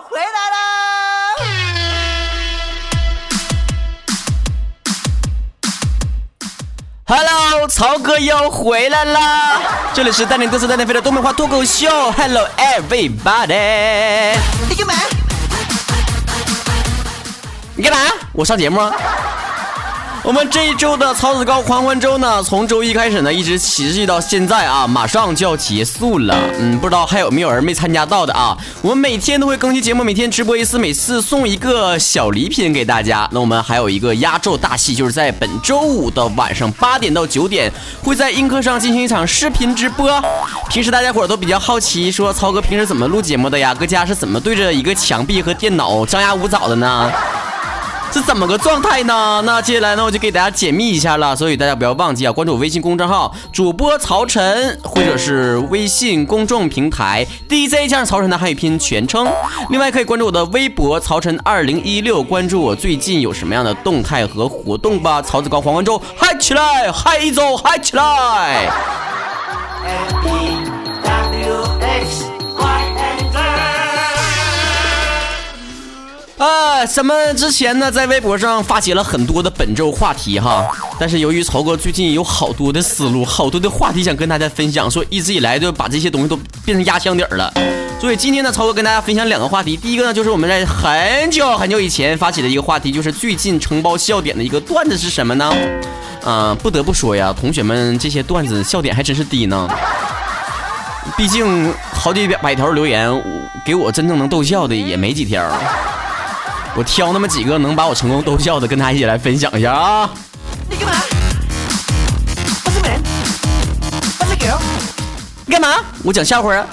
回来啦！Hello，曹哥又回来啦！这里是带你嘚瑟带你飞的东北话脱口秀。Hello everybody！你干嘛？你干嘛？我上节目。我们这一周的曹子高狂欢周呢，从周一开始呢，一直持续到现在啊，马上就要结束了。嗯，不知道还有没有人没参加到的啊？我们每天都会更新节目，每天直播一次，每次送一个小礼品给大家。那我们还有一个压轴大戏，就是在本周五的晚上八点到九点，会在映客上进行一场视频直播。平时大家伙都比较好奇，说曹哥平时怎么录节目的呀？搁家是怎么对着一个墙壁和电脑张牙舞爪的呢？是怎么个状态呢？那接下来呢，我就给大家解密一下了。所以大家不要忘记啊，关注我微信公众号主播曹晨，或者是微信公众平台 DJ 加上曹晨的汉语拼音全称。另外可以关注我的微博曹晨二零一六，关注我最近有什么样的动态和活动吧。曹子高黄文周嗨起来，嗨一周，嗨起来！啊，咱们之前呢在微博上发起了很多的本周话题哈，但是由于曹哥最近有好多的思路，好多的话题想跟大家分享，说一直以来就把这些东西都变成压箱底儿了。所以今天呢，曹哥跟大家分享两个话题，第一个呢就是我们在很久很久以前发起的一个话题，就是最近承包笑点的一个段子是什么呢？嗯，不得不说呀，同学们这些段子笑点还真是低呢。毕竟好几百条留言，给我真正能逗笑的也没几条。我挑那么几个能把我成功逗笑的，跟他一起来分享一下啊！你干嘛？我是人，我是狗。你干嘛？我讲笑话啊！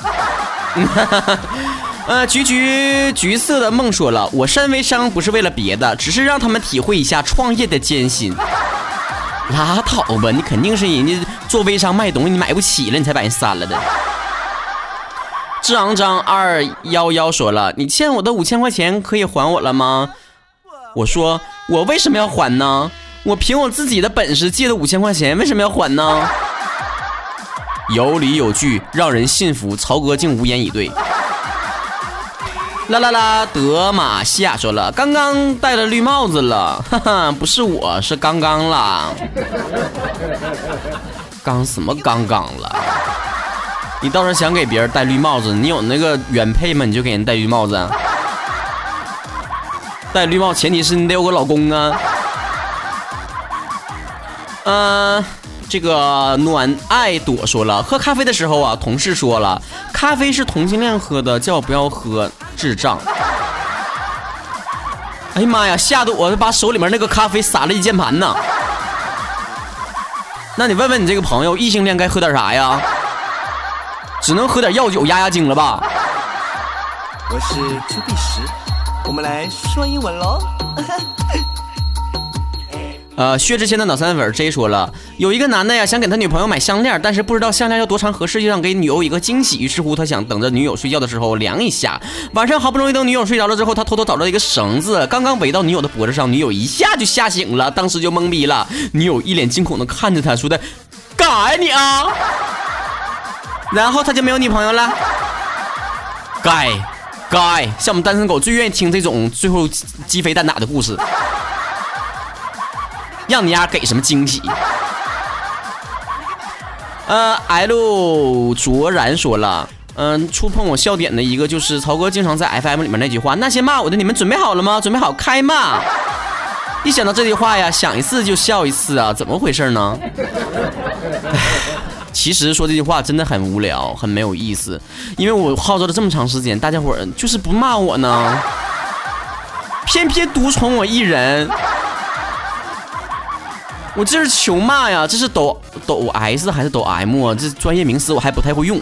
呃，橘橘橘色的梦说了，我删微商不是为了别的，只是让他们体会一下创业的艰辛。拉倒吧，你肯定是人家做微商卖东西你买不起了，你才把人删了的。志昂张二幺幺说了：“你欠我的五千块钱可以还我了吗？”我说：“我为什么要还呢？我凭我自己的本事借的五千块钱，为什么要还呢？”有理有据，让人信服。曹哥竟无言以对。啦啦啦！德玛西亚说了：“刚刚戴了绿帽子了，哈哈，不是我是刚刚啦。刚什么刚刚了？”你倒是想给别人戴绿帽子，你有那个原配吗？你就给人戴绿帽子。戴绿帽前提是你得有个老公啊。嗯，这个暖爱朵说了，喝咖啡的时候啊，同事说了，咖啡是同性恋喝的，叫我不要喝，智障。哎呀妈呀，吓得我把手里面那个咖啡洒了一键盘呢。那你问问你这个朋友，异性恋该喝点啥呀？只能喝点药酒压压惊了吧？我是朱碧石，我们来说英文喽。呃，薛之谦的脑残粉 J 说了，有一个男的呀，想给他女朋友买项链，但是不知道项链要多长合适，就想给女友一个惊喜。于是乎，他想等着女友睡觉的时候量一下。晚上好不容易等女友睡着了之后，他偷偷找到一个绳子，刚刚围到女友的脖子上，女友一下就吓醒了，当时就懵逼了。女友一脸惊恐的看着他，说的：“ 干啥呀你啊？”然后他就没有女朋友了。该，该，像我们单身狗最愿意听这种最后鸡飞蛋打的故事，让你丫给什么惊喜？呃，L 卓然说了，嗯，触碰我笑点的一个就是曹哥经常在 FM 里面那句话，那些骂我的你们准备好了吗？准备好开骂！一想到这句话呀，想一次就笑一次啊，怎么回事呢？其实说这句话真的很无聊，很没有意思，因为我号召了这么长时间，大家伙儿就是不骂我呢，偏偏独宠我一人，我这是求骂呀，这是抖抖 S 还是抖 M 啊？这专业名词我还不太会用。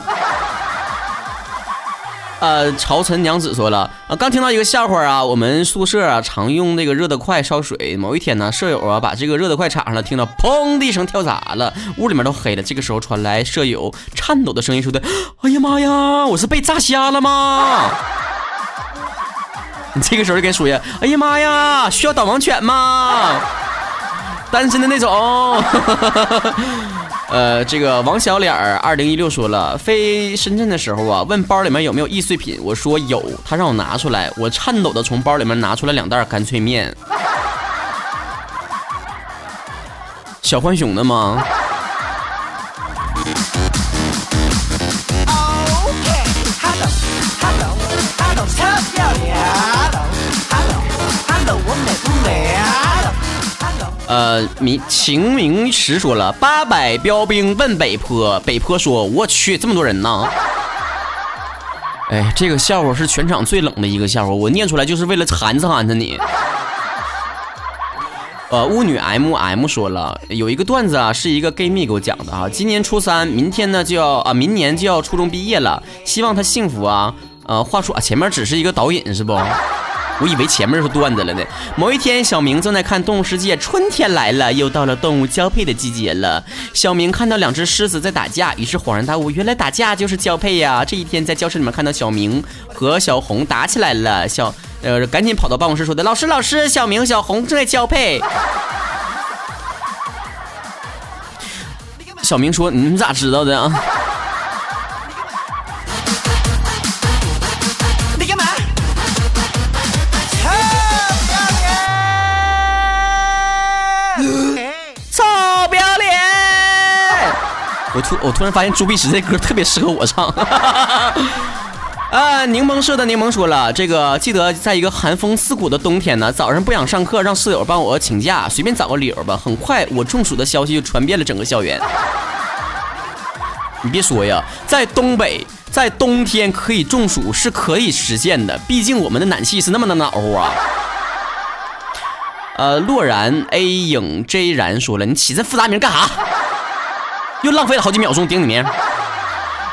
呃，朝臣娘子说了，啊，刚听到一个笑话啊，我们宿舍啊常用那个热得快烧水。某一天呢，舍友啊把这个热得快插上了，听到砰的一声跳闸了，屋里面都黑了。这个时候传来舍友颤抖的声音说的：“哎呀妈呀，我是被炸瞎了吗？”你 这个时候就跟说呀：“哎呀妈呀，需要导盲犬吗？单身的那种。”呃，这个王小脸儿二零一六说了，飞深圳的时候啊，问包里面有没有易碎品，我说有，他让我拿出来，我颤抖的从包里面拿出来两袋干脆面。小浣熊的吗？呃，明秦明石说了，八百标兵奔北坡，北坡说：“我去，这么多人呢。”哎，这个笑话是全场最冷的一个笑话，我念出来就是为了寒碜寒碜你。呃，巫女 M M 说了，有一个段子啊，是一个 gay 蜜给我讲的啊，今年初三，明天呢就要啊，明年就要初中毕业了，希望他幸福啊。呃，话说啊，前面只是一个导引是不？我以为前面是段子了呢。某一天，小明正在看《动物世界》，春天来了，又到了动物交配的季节了。小明看到两只狮子在打架，于是恍然大悟，原来打架就是交配呀。这一天，在教室里面看到小明和小红打起来了，小呃赶紧跑到办公室说的：“老师，老师，小明、小红正在交配。”小明说：“你们咋知道的啊？”我突然发现朱碧石这歌特别适合我唱。啊，柠檬社的柠檬说了，这个记得在一个寒风刺骨的冬天呢，早上不想上课，让室友帮我请假，随便找个理由吧。很快，我中暑的消息就传遍了整个校园。你别说呀，在东北，在冬天可以中暑是可以实现的，毕竟我们的暖气是那么的暖和啊。呃，洛然 A 影 J 然说了，你起这复杂名干啥？又浪费了好几秒钟顶你名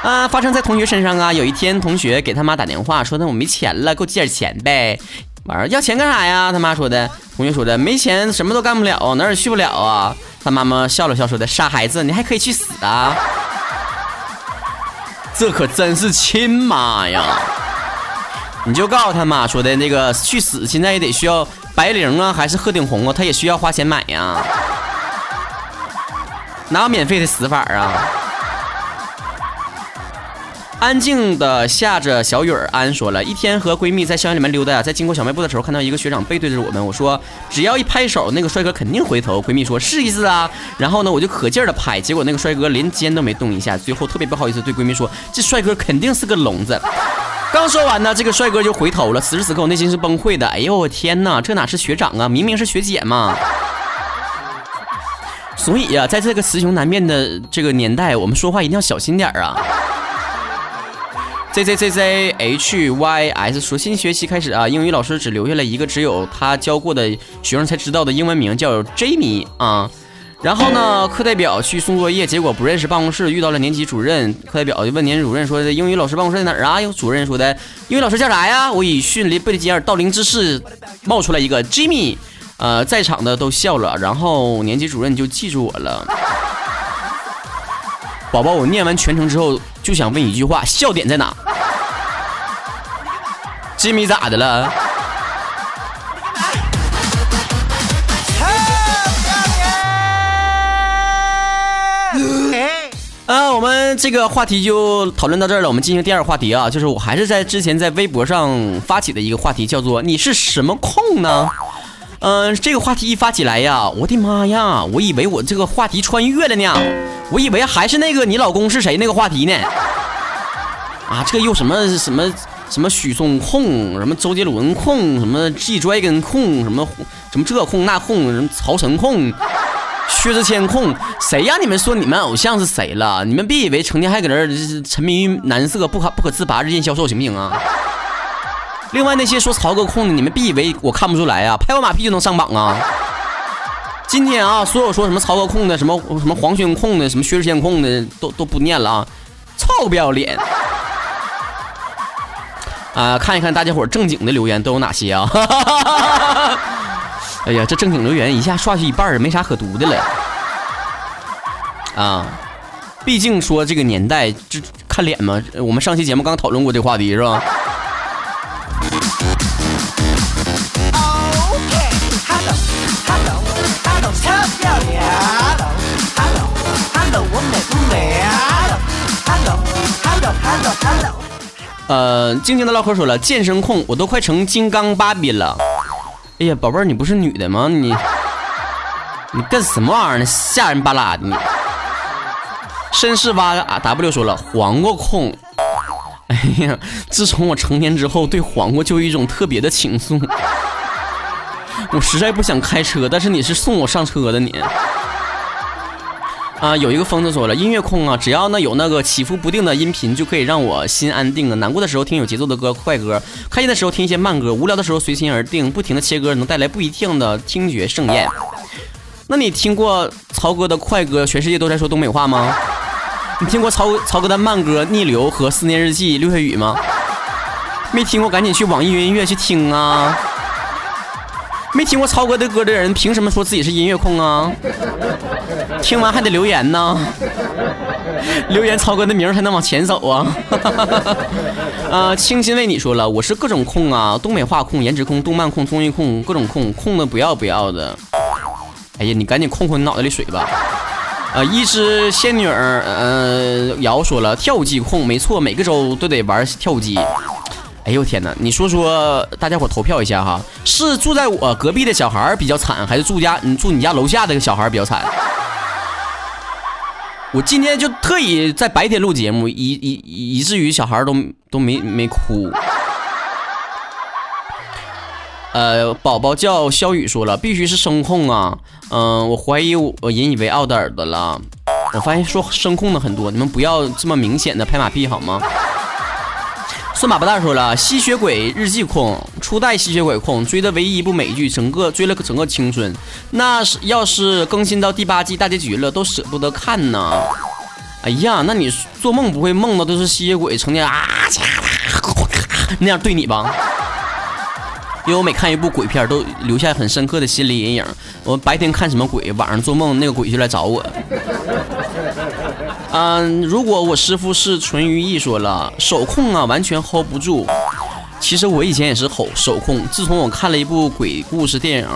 啊！发生在同学身上啊！有一天，同学给他妈打电话，说他我没钱了，给我借点钱呗。完了要钱干啥呀？他妈说的。同学说的，没钱什么都干不了，哪儿也去不了啊。他妈妈笑了笑说的，傻孩子，你还可以去死啊！这可真是亲妈呀！你就告诉他妈说的那个去死，现在也得需要白绫啊，还是鹤顶红啊？他也需要花钱买呀。哪有免费的死法啊？安静的下着小雨儿，安说了一天和闺蜜在校园里面溜达，在经过小卖部的时候，看到一个学长背对着我们。我说只要一拍手，那个帅哥肯定回头。闺蜜说试一试啊。然后呢，我就可劲儿的拍，结果那个帅哥连肩都没动一下。最后特别不好意思对闺蜜说，这帅哥肯定是个聋子。刚说完呢，这个帅哥就回头了。此时此刻我内心是崩溃的。哎呦我天哪，这哪是学长啊，明明是学姐嘛。所以呀，在这个雌雄难辨的这个年代，我们说话一定要小心点儿啊。Z Z Z Z H Y S 说，新学期开始啊，英语老师只留下了一个只有他教过的学生才知道的英文名，叫 Jamie 啊。然后呢，课代表去送作业，结果不认识办公室，遇到了年级主任。课代表就问年级主任说：“英语老师办公室在哪儿啊？”有主任说的：“英语老师叫啥呀？”我以迅雷不及掩耳盗铃之势冒出来一个 Jimmy。呃，在场的都笑了，然后年级主任就记住我了。宝宝，我念完全程之后就想问一句话：笑点在哪？吉米咋的了？啊，我们这个话题就讨论到这儿了。我们进行第二个话题啊，就是我还是在之前在微博上发起的一个话题，叫做“你是什么控呢？”嗯，这个话题一发起来呀，我的妈呀！我以为我这个话题穿越了呢，我以为还是那个你老公是谁那个话题呢。啊，这又什么什么什么许嵩控，什么周杰伦控，什么 G Dragon 控，什么什么这控那控，什么曹晨控，薛之谦控，谁让你们说你们偶像是谁了？你们别以为成天还搁这沉迷于男色不可不可自拔，日渐消瘦，行不行啊？另外那些说曹哥控的，你们别以为我看不出来啊，拍我马屁就能上榜啊！今天啊，所有说什么曹哥控的，什么什么黄轩控的，什么薛之谦控的，都都不念了啊！臭不要脸！啊，看一看大家伙正经的留言都有哪些啊？哎呀，这正经留言一下刷去一半没啥可读的了。啊，毕竟说这个年代，这看脸嘛。我们上期节目刚讨论过这个话题是吧？呃，静静的唠嗑说了，健身控，我都快成金刚芭比了。哎呀，宝贝儿，你不是女的吗？你你干什么玩意儿呢？吓人巴拉的！你。绅士蛙啊 W 说了，黄瓜控。哎呀，自从我成年之后，对黄瓜就有一种特别的情愫。我实在不想开车，但是你是送我上车的你。啊，有一个疯子说了，音乐控啊，只要呢有那个起伏不定的音频，就可以让我心安定啊。难过的时候听有节奏的歌、快歌，开心的时候听一些慢歌，无聊的时候随心而定，不停的切歌能带来不一定的听觉盛宴。那你听过曹哥的快歌《全世界都在说东北话》吗？你听过曹曹哥的慢歌《逆流》和《思念日记》六月雨吗？没听过，赶紧去网易云音乐去听啊！没听过超哥的歌的人，凭什么说自己是音乐控啊？听完还得留言呢，留言超哥的名才能往前走啊。呃，清新为你说了，我是各种控啊，东北话控、颜值控、动漫控、综艺控，各种控，控的不要不要的。哎呀，你赶紧控控你脑袋里水吧。呃，一只仙女儿，呃，瑶说了，跳舞机控，没错，每个周都得玩跳舞机。哎呦天哪！你说说，大家伙投票一下哈，是住在我隔壁的小孩比较惨，还是住家你住你家楼下的小孩比较惨？我今天就特意在白天录节目，以以以至于小孩都都没没哭。呃，宝宝叫肖宇说了，必须是声控啊。嗯，我怀疑我引以为傲的耳朵了。我发现说声控的很多，你们不要这么明显的拍马屁好吗？孙马不大说了，吸血鬼日记控，初代吸血鬼控，追的唯一一部美剧，整个追了个整个青春。那是要是更新到第八季大结局了，都舍不得看呢。哎呀，那你做梦不会梦到都是吸血鬼成天啊那样对你吧？因为我每看一部鬼片，都留下很深刻的心理阴影。我白天看什么鬼，晚上做梦那个鬼就来找我。嗯，如果我师傅是淳于意说了手控啊，完全 hold 不住。其实我以前也是吼手控，自从我看了一部鬼故事电影，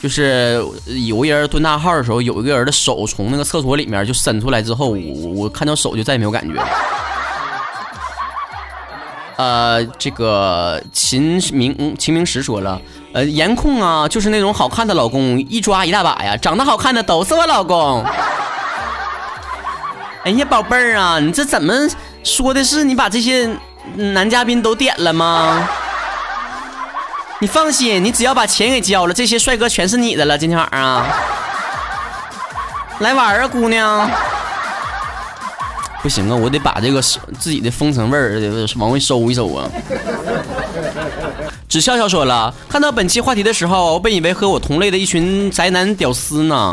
就是有个人蹲大号的时候，有一个人的手从那个厕所里面就伸出来之后，我我看到手就再也没有感觉。呃，这个秦明秦明石说了，呃，颜控啊，就是那种好看的老公一抓一大把呀，长得好看的都是我老公。哎呀，宝贝儿啊，你这怎么说的是你把这些男嘉宾都点了吗？你放心，你只要把钱给交了，这些帅哥全是你的了。今天晚上来玩啊，姑娘！不行啊，我得把这个自己的风尘味儿往回收一收啊。只笑笑说了，看到本期话题的时候，我本以为和我同类的一群宅男屌丝呢。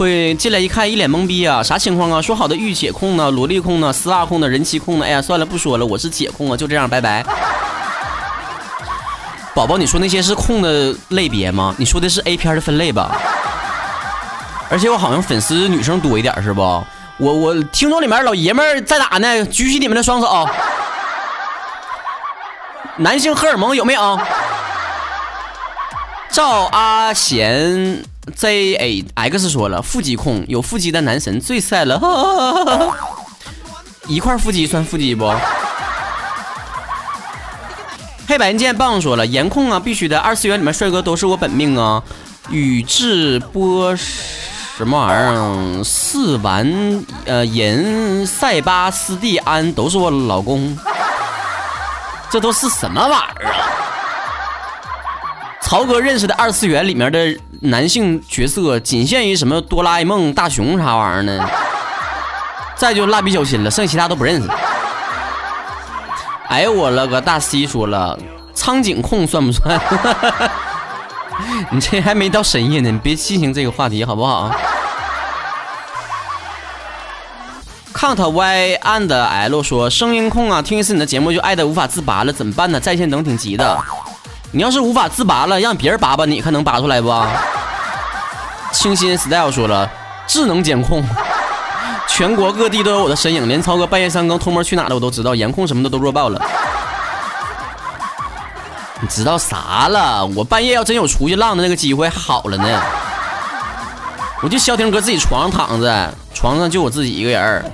会进来一看，一脸懵逼啊！啥情况啊？说好的御姐控呢？萝莉控呢？丝袜控呢？人妻控呢？哎呀，算了，不说了，我是姐控啊，就这样，拜拜。宝宝，你说那些是控的类别吗？你说的是 A 片的分类吧？而且我好像粉丝女生多一点，是不？我我听众里面老爷们在哪呢？举起你们的双手。男性荷尔蒙有没有？赵阿贤。Z A X 说了，腹肌控有腹肌的男神最帅了，一块腹肌算腹肌不？黑白剑棒说了，颜控啊，必须的，二次元里面帅哥都是我本命啊。宇智波什么玩意儿？四丸呃银塞巴斯蒂安都是我老公，这都是什么玩意儿啊？曹哥认识的二次元里面的男性角色，仅限于什么哆啦 A 梦、大雄啥玩意儿呢？再就蜡笔小新了，剩其他都不认识。哎呦，我了个大 C 说了，苍井空算不算？你这还没到深夜呢，你别进行这个话题好不好？Count Y and L 说，声音控啊，听一次你的节目就爱的无法自拔了，怎么办呢？在线等挺急的。你要是无法自拔了，让别人拔拔你，看能拔出来不？清新 style 说了，智能监控，全国各地都有我的身影，连超哥半夜三更偷摸去哪的我都知道，颜控什么的都弱爆了。你知道啥了？我半夜要真有出去浪的那个机会，好了呢。我就消停搁自己床上躺着，床上就我自己一个人。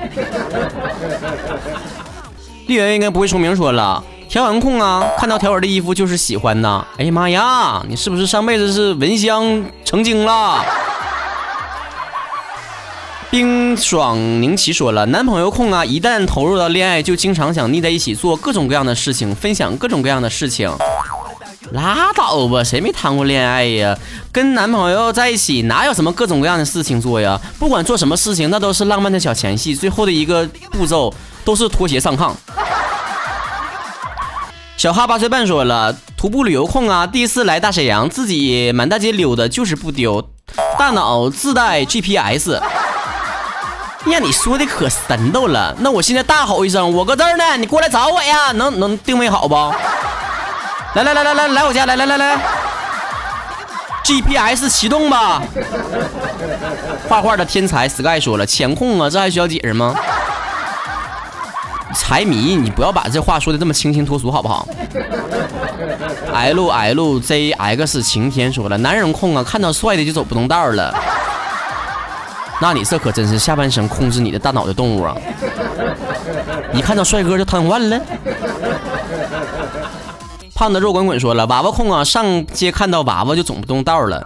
丽媛应该不会出名说了，条纹控啊，看到条纹的衣服就是喜欢呐。哎呀妈呀，你是不是上辈子是蚊香成精了？冰爽宁奇说了，男朋友控啊，一旦投入到恋爱，就经常想腻在一起做各种各样的事情，分享各种各样的事情。拉倒吧，谁没谈过恋爱呀？跟男朋友在一起，哪有什么各种各样的事情做呀？不管做什么事情，那都是浪漫的小前戏，最后的一个步骤都是脱鞋上炕。小哈八岁半说了，徒步旅游控啊，第一次来大沈阳，自己满大街溜达，就是不丢，大脑自带 GPS。呀，你说的可神叨了！那我现在大吼一声，我搁这儿呢，你过来找我呀！能能定位好不？来来来来来来我家来来来来，GPS 启动吧！画画的天才 Sky 说了，浅控啊，这还需要解释吗？财迷，你不要把这话说的这么清新脱俗好不好？L L Z X 晴天说了，男人控啊，看到帅的就走不动道了。那你这可真是下半身控制你的大脑的动物啊！一看到帅哥就瘫痪了。胖的肉滚滚说了，娃娃控啊，上街看到娃娃就走不动道了。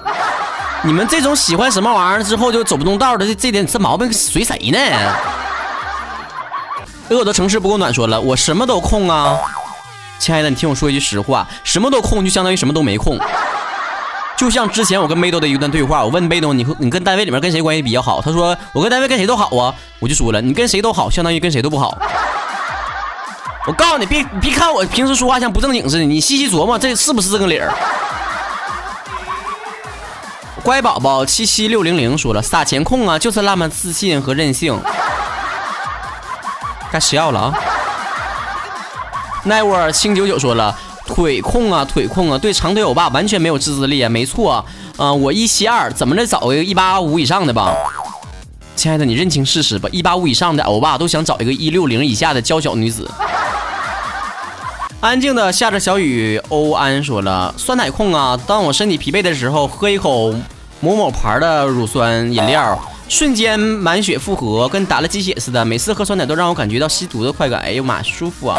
你们这种喜欢什么玩意儿之后就走不动道的这这点这毛病随谁呢？饿的城市不够暖说了，我什么都控啊，亲爱的，你听我说一句实话，什么都控就相当于什么都没控。就像之前我跟贝豆的一段对话，我问贝豆，你和你跟单位里面跟谁关系比较好？他说我跟单位跟谁都好啊。我就说了，你跟谁都好，相当于跟谁都不好。我告诉你，别别看我平时说话像不正经似的，你细细琢磨，这是不是这个理儿？乖宝宝七七六零零说了，撒钱控啊，就是那么自信和任性。该吃药了啊！奈沃清九九说了。腿控啊，腿控啊，对长腿欧巴完全没有自制力啊！没错啊，嗯，我一七二，怎么着找一个一八五以上的吧？亲爱的，你认清事实吧，一八五以上的欧巴都想找一个一六零以下的娇小女子。安静的下着小雨，欧安说了，酸奶控啊，当我身体疲惫的时候，喝一口某某牌的乳酸饮料，瞬间满血复活，跟打了鸡血似的。每次喝酸奶都让我感觉到吸毒的快感，哎呦妈，舒服啊！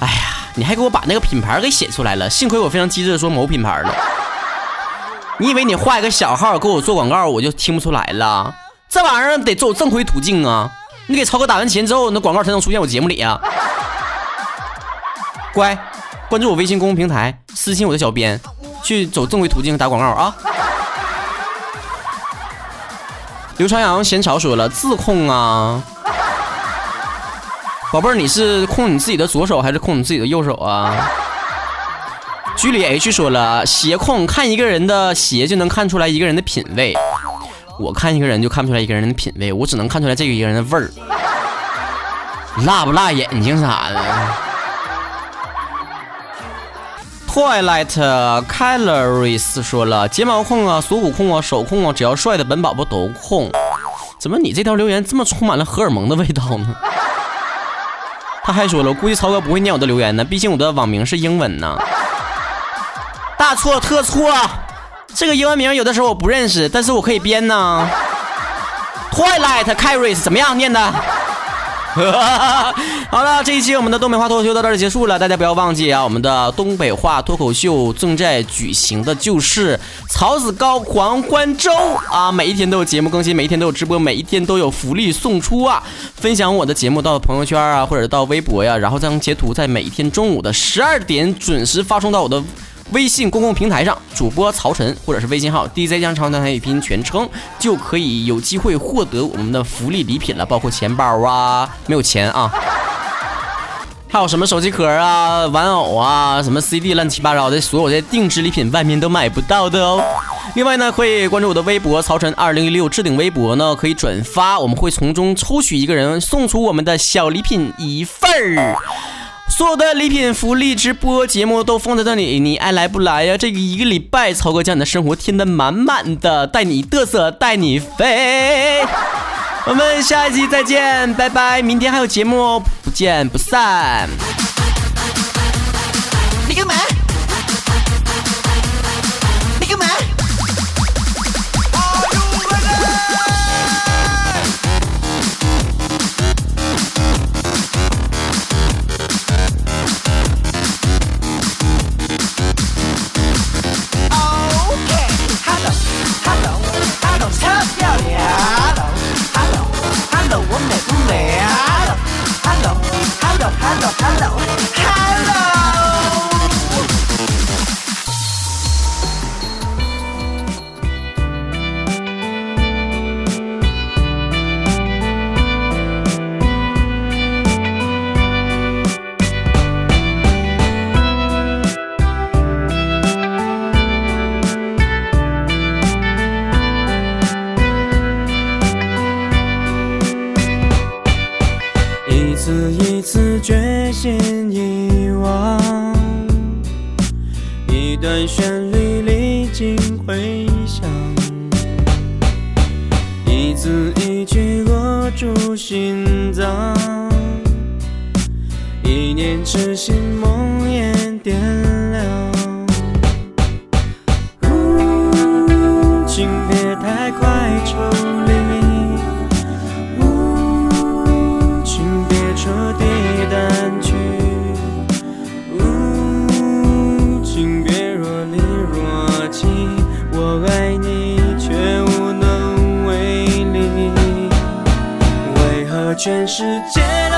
哎呀。你还给我把那个品牌给写出来了，幸亏我非常机智的说某品牌了。你以为你画一个小号给我做广告，我就听不出来了？这玩意儿得走正规途径啊！你给超哥打完钱之后，那广告才能出现我节目里啊！乖，关注我微信公众平台，私信我的小编，去走正规途径打广告啊！刘朝阳闲潮说了，自控啊。宝贝儿，你是控你自己的左手还是控你自己的右手啊？居里 H 说了，鞋控看一个人的鞋就能看出来一个人的品味。我看一个人就看不出来一个人的品味，我只能看出来这个一个人的味儿，辣不辣眼睛啥的。Twilight Calories 说了，睫毛控啊，锁骨控啊，手控啊，只要帅的本宝宝都控。怎么你这条留言这么充满了荷尔蒙的味道呢？他还说了，我估计曹哥不会念我的留言呢，毕竟我的网名是英文呢。大错特错，这个英文名有的时候我不认识，但是我可以编呢。Twilight c a l o r i e s 怎么样念的？好了，这一期我们的东北话脱口秀到这儿结束了。大家不要忘记啊，我们的东北话脱口秀正在举行的就是曹子高狂欢周啊！每一天都有节目更新，每一天都有直播，每一天都有福利送出啊！分享我的节目到朋友圈啊，或者到微博呀，然后将截图在每一天中午的十二点准时发送到我的。微信公共平台上，主播曹晨或者是微信号 DJ 江长台语拼全称，就可以有机会获得我们的福利礼品了，包括钱包啊，没有钱啊，还有什么手机壳啊、玩偶啊、什么 CD 乱七八糟的，所有的定制礼品外面都买不到的哦。另外呢，可以关注我的微博曹晨二零一六置顶微博呢，可以转发，我们会从中抽取一个人送出我们的小礼品一份儿。所有的礼品、福利、直播节目都放在这里，你爱来不来呀？这一个礼拜，曹哥将你的生活填得满满的，带你嘚瑟，带你飞。我们下一期再见，拜拜！明天还有节目哦，不见不散。间遗忘。一段旋律历经回响，一字一句握住心脏，一念痴心梦。全世界。